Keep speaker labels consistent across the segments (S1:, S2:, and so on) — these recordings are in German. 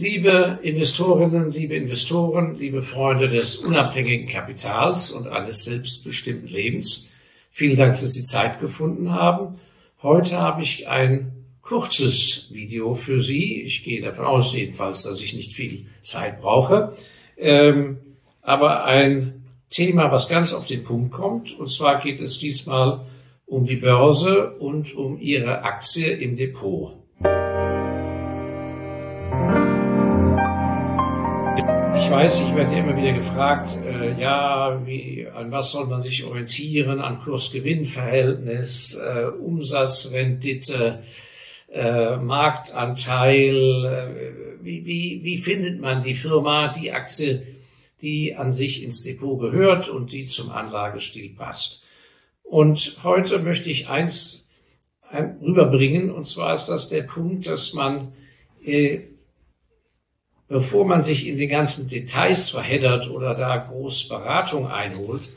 S1: Liebe Investorinnen, liebe Investoren, liebe Freunde des unabhängigen Kapitals und eines selbstbestimmten Lebens, vielen Dank, dass Sie Zeit gefunden haben. Heute habe ich ein kurzes Video für Sie. Ich gehe davon aus, jedenfalls, dass ich nicht viel Zeit brauche. Ähm, aber ein Thema, was ganz auf den Punkt kommt. Und zwar geht es diesmal um die Börse und um Ihre Aktie im Depot. Ich weiß, ich werde immer wieder gefragt, äh, ja, wie, an was soll man sich orientieren? An Kurs-Gewinn-Verhältnis, äh, Umsatzrendite, äh, Marktanteil. Äh, wie, wie, wie findet man die Firma, die Aktie, die an sich ins Depot gehört und die zum Anlagestil passt? Und heute möchte ich eins rüberbringen, und zwar ist das der Punkt, dass man äh, bevor man sich in die ganzen Details verheddert oder da groß Beratung einholt,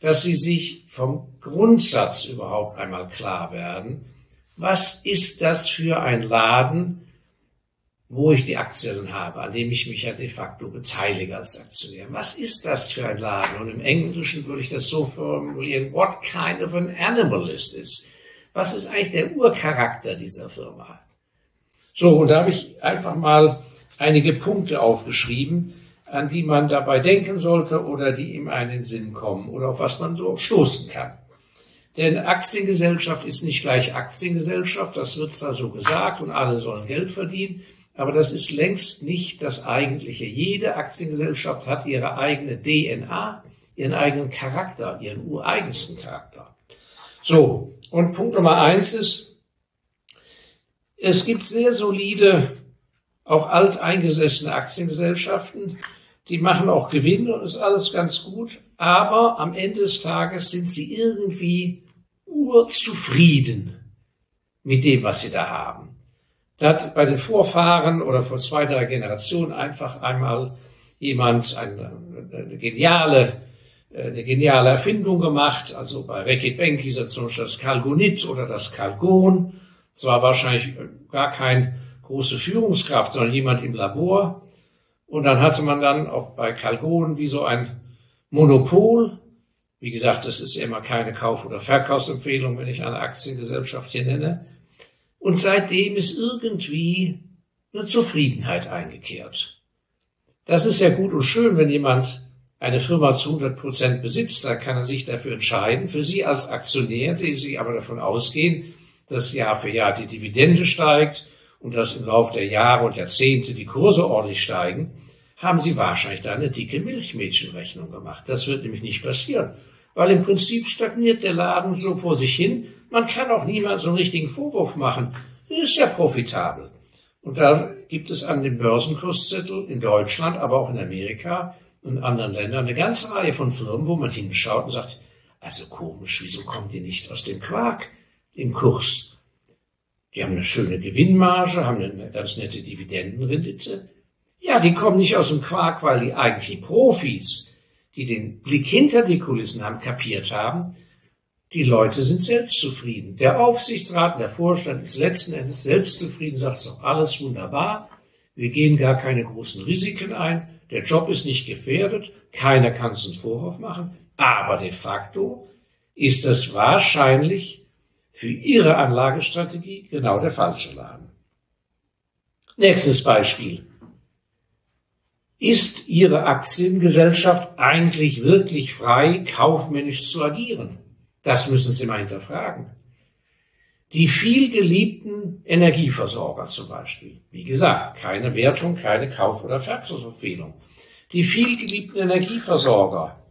S1: dass sie sich vom Grundsatz überhaupt einmal klar werden. Was ist das für ein Laden, wo ich die Aktien habe, an dem ich mich ja de facto beteilige als Aktionär? Was ist das für ein Laden? Und im Englischen würde ich das so formulieren, what kind of an animal is this? Was ist eigentlich der Urcharakter dieser Firma? So, und da habe ich einfach mal einige Punkte aufgeschrieben, an die man dabei denken sollte oder die ihm einen Sinn kommen oder auf was man so stoßen kann. Denn Aktiengesellschaft ist nicht gleich Aktiengesellschaft, das wird zwar so gesagt und alle sollen Geld verdienen, aber das ist längst nicht das Eigentliche. Jede Aktiengesellschaft hat ihre eigene DNA, ihren eigenen Charakter, ihren ureigensten Charakter. So, und Punkt Nummer eins ist, es gibt sehr solide auch alteingesessene Aktiengesellschaften, die machen auch Gewinn und ist alles ganz gut, aber am Ende des Tages sind sie irgendwie urzufrieden mit dem, was sie da haben. Da hat bei den Vorfahren oder vor zwei, drei Generationen einfach einmal jemand eine, eine geniale eine geniale Erfindung gemacht. Also bei Reckitt Bank hieß er zum Beispiel das Kalgonit oder das Kalgon. Es war wahrscheinlich gar kein große Führungskraft, sondern jemand im Labor. Und dann hatte man dann auch bei Calgon wie so ein Monopol. Wie gesagt, das ist immer keine Kauf- oder Verkaufsempfehlung, wenn ich eine Aktiengesellschaft hier nenne. Und seitdem ist irgendwie eine Zufriedenheit eingekehrt. Das ist ja gut und schön, wenn jemand eine Firma zu 100 Prozent besitzt, da kann er sich dafür entscheiden. Für Sie als Aktionär, die Sie aber davon ausgehen, dass Jahr für Jahr die Dividende steigt und dass im Laufe der Jahre und Jahrzehnte die Kurse ordentlich steigen, haben sie wahrscheinlich da eine dicke Milchmädchenrechnung gemacht. Das wird nämlich nicht passieren, weil im Prinzip stagniert der Laden so vor sich hin. Man kann auch niemand so einen richtigen Vorwurf machen. Ist ja profitabel. Und da gibt es an dem Börsenkurszettel in Deutschland, aber auch in Amerika und anderen Ländern eine ganze Reihe von Firmen, wo man hinschaut und sagt, also komisch, wieso kommt die nicht aus dem Quark im Kurs? Die haben eine schöne Gewinnmarge, haben eine ganz nette Dividendenrendite. Ja, die kommen nicht aus dem Quark, weil die eigentlichen Profis, die den Blick hinter die Kulissen haben, kapiert haben, die Leute sind selbstzufrieden. Der Aufsichtsrat und der Vorstand ist letzten Endes selbstzufrieden, sagt, doch alles wunderbar. Wir gehen gar keine großen Risiken ein. Der Job ist nicht gefährdet. Keiner kann es uns Vorwurf machen. Aber de facto ist das wahrscheinlich für Ihre Anlagestrategie genau der falsche Laden. Nächstes Beispiel. Ist Ihre Aktiengesellschaft eigentlich wirklich frei, kaufmännisch zu agieren? Das müssen Sie mal hinterfragen. Die viel geliebten Energieversorger zum Beispiel. Wie gesagt, keine Wertung, keine Kauf- oder Verkaufsempfehlung. Die viel geliebten Energieversorger.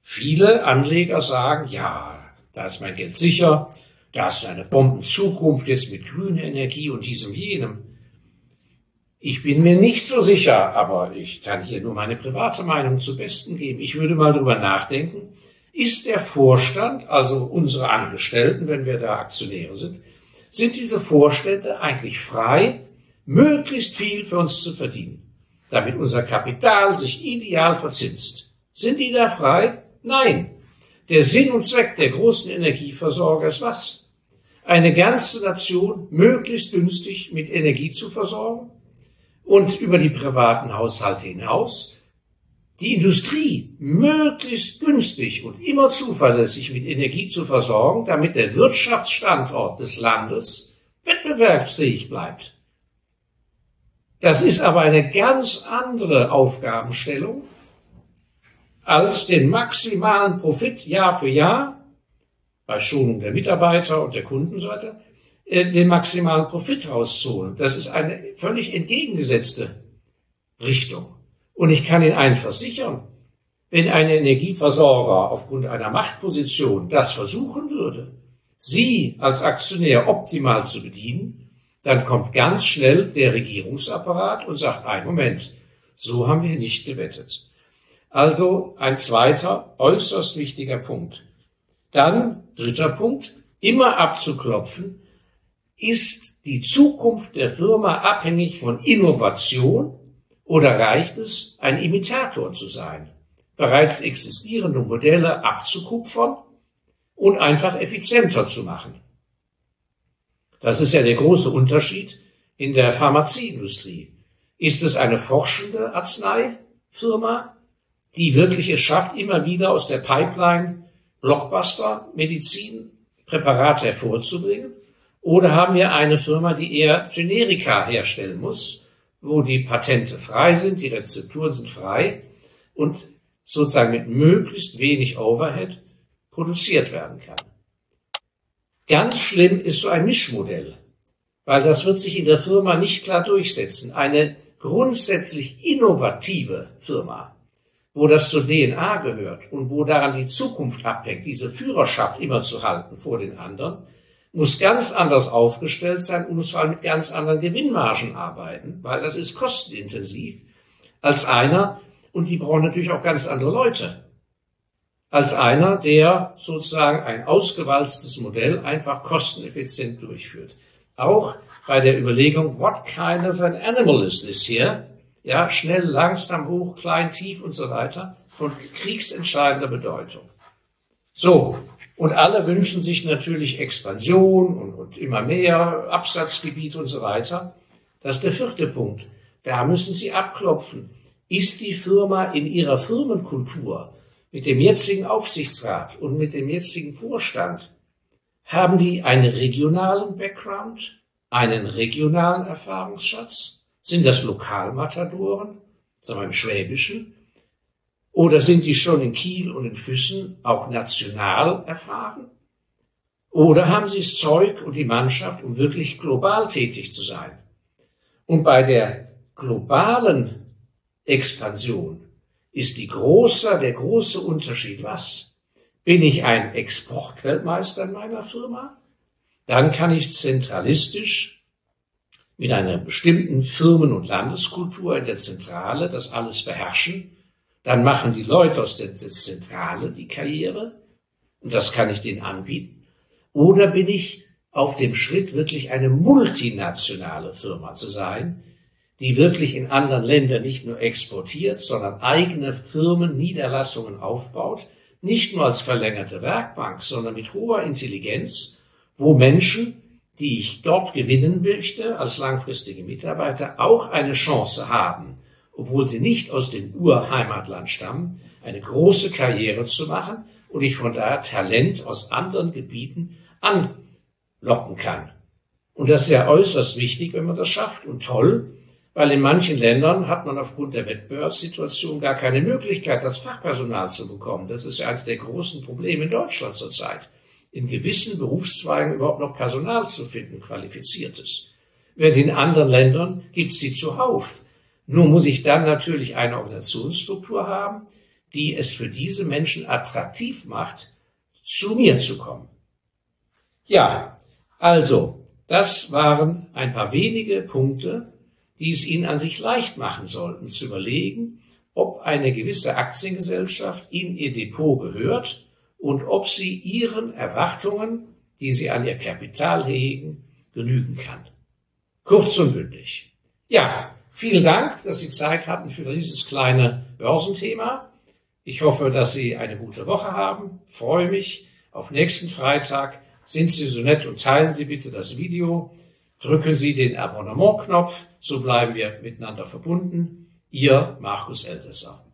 S1: Viele Anleger sagen, ja, da ist mein Geld sicher, das ist eine Bombenzukunft jetzt mit grüner Energie und diesem jenem. Ich bin mir nicht so sicher, aber ich kann hier nur meine private Meinung zu Besten geben. Ich würde mal drüber nachdenken. Ist der Vorstand, also unsere Angestellten, wenn wir da Aktionäre sind, sind diese Vorstände eigentlich frei, möglichst viel für uns zu verdienen, damit unser Kapital sich ideal verzinst? Sind die da frei? Nein. Der Sinn und Zweck der großen Energieversorger ist was? Eine ganze Nation möglichst günstig mit Energie zu versorgen und über die privaten Haushalte hinaus die Industrie möglichst günstig und immer zuverlässig mit Energie zu versorgen, damit der Wirtschaftsstandort des Landes wettbewerbsfähig bleibt. Das ist aber eine ganz andere Aufgabenstellung, als den maximalen Profit Jahr für Jahr bei Schonung der Mitarbeiter und der Kunden so weiter, äh, den maximalen Profit rauszuholen. Das ist eine völlig entgegengesetzte Richtung. Und ich kann Ihnen einen versichern, wenn ein Energieversorger aufgrund einer Machtposition das versuchen würde, Sie als Aktionär optimal zu bedienen, dann kommt ganz schnell der Regierungsapparat und sagt, ein Moment, so haben wir nicht gewettet. Also ein zweiter äußerst wichtiger Punkt. Dann dritter Punkt, immer abzuklopfen, ist die Zukunft der Firma abhängig von Innovation oder reicht es, ein Imitator zu sein, bereits existierende Modelle abzukupfern und einfach effizienter zu machen? Das ist ja der große Unterschied in der Pharmazieindustrie. Ist es eine forschende Arzneifirma, die wirklich es schafft, immer wieder aus der Pipeline Blockbuster-Medizin Präparate hervorzubringen? Oder haben wir eine Firma, die eher Generika herstellen muss, wo die Patente frei sind, die Rezepturen sind frei und sozusagen mit möglichst wenig Overhead produziert werden kann? Ganz schlimm ist so ein Mischmodell, weil das wird sich in der Firma nicht klar durchsetzen. Eine grundsätzlich innovative Firma, wo das zur DNA gehört und wo daran die Zukunft abhängt, diese Führerschaft immer zu halten vor den anderen, muss ganz anders aufgestellt sein und muss vor allem mit ganz anderen Gewinnmargen arbeiten, weil das ist kostenintensiv als einer, und die brauchen natürlich auch ganz andere Leute, als einer, der sozusagen ein ausgewalztes Modell einfach kosteneffizient durchführt. Auch bei der Überlegung, what kind of an animal is this here? Ja, schnell, langsam, hoch, klein, tief und so weiter, von kriegsentscheidender Bedeutung. So, und alle wünschen sich natürlich Expansion und, und immer mehr Absatzgebiet und so weiter. Das ist der vierte Punkt. Da müssen Sie abklopfen. Ist die Firma in ihrer Firmenkultur mit dem jetzigen Aufsichtsrat und mit dem jetzigen Vorstand, haben die einen regionalen Background, einen regionalen Erfahrungsschatz? Sind das Lokalmatadoren, sagen wir im Schwäbischen? Oder sind die schon in Kiel und in Füssen auch national erfahren? Oder haben sie das Zeug und die Mannschaft, um wirklich global tätig zu sein? Und bei der globalen Expansion ist die große, der große Unterschied was? Bin ich ein Exportweltmeister in meiner Firma? Dann kann ich zentralistisch mit einer bestimmten Firmen- und Landeskultur in der Zentrale das alles beherrschen. Dann machen die Leute aus der Zentrale die Karriere. Und das kann ich denen anbieten. Oder bin ich auf dem Schritt, wirklich eine multinationale Firma zu sein, die wirklich in anderen Ländern nicht nur exportiert, sondern eigene Firmen, Niederlassungen aufbaut, nicht nur als verlängerte Werkbank, sondern mit hoher Intelligenz, wo Menschen, die ich dort gewinnen möchte, als langfristige Mitarbeiter, auch eine Chance haben, obwohl sie nicht aus dem Urheimatland stammen, eine große Karriere zu machen und ich von daher Talent aus anderen Gebieten anlocken kann. Und das ist ja äußerst wichtig, wenn man das schafft und toll, weil in manchen Ländern hat man aufgrund der Wettbewerbssituation gar keine Möglichkeit, das Fachpersonal zu bekommen. Das ist ja eines der großen Probleme in Deutschland zurzeit. In gewissen Berufszweigen überhaupt noch Personal zu finden, qualifiziertes. Während in anderen Ländern gibt es sie zuhauf. Nur muss ich dann natürlich eine Organisationsstruktur haben, die es für diese Menschen attraktiv macht, zu mir zu kommen. Ja, also, das waren ein paar wenige Punkte, die es Ihnen an sich leicht machen sollten, zu überlegen, ob eine gewisse Aktiengesellschaft in Ihr Depot gehört und ob sie Ihren Erwartungen, die Sie an Ihr Kapital hegen, genügen kann. Kurz und bündig. Ja, Vielen Dank, dass Sie Zeit hatten für dieses kleine Börsenthema. Ich hoffe, dass Sie eine gute Woche haben. freue mich auf nächsten Freitag. Sind Sie so nett und teilen Sie bitte das Video. Drücken Sie den Abonnement-Knopf, so bleiben wir miteinander verbunden. Ihr Markus Elsässer.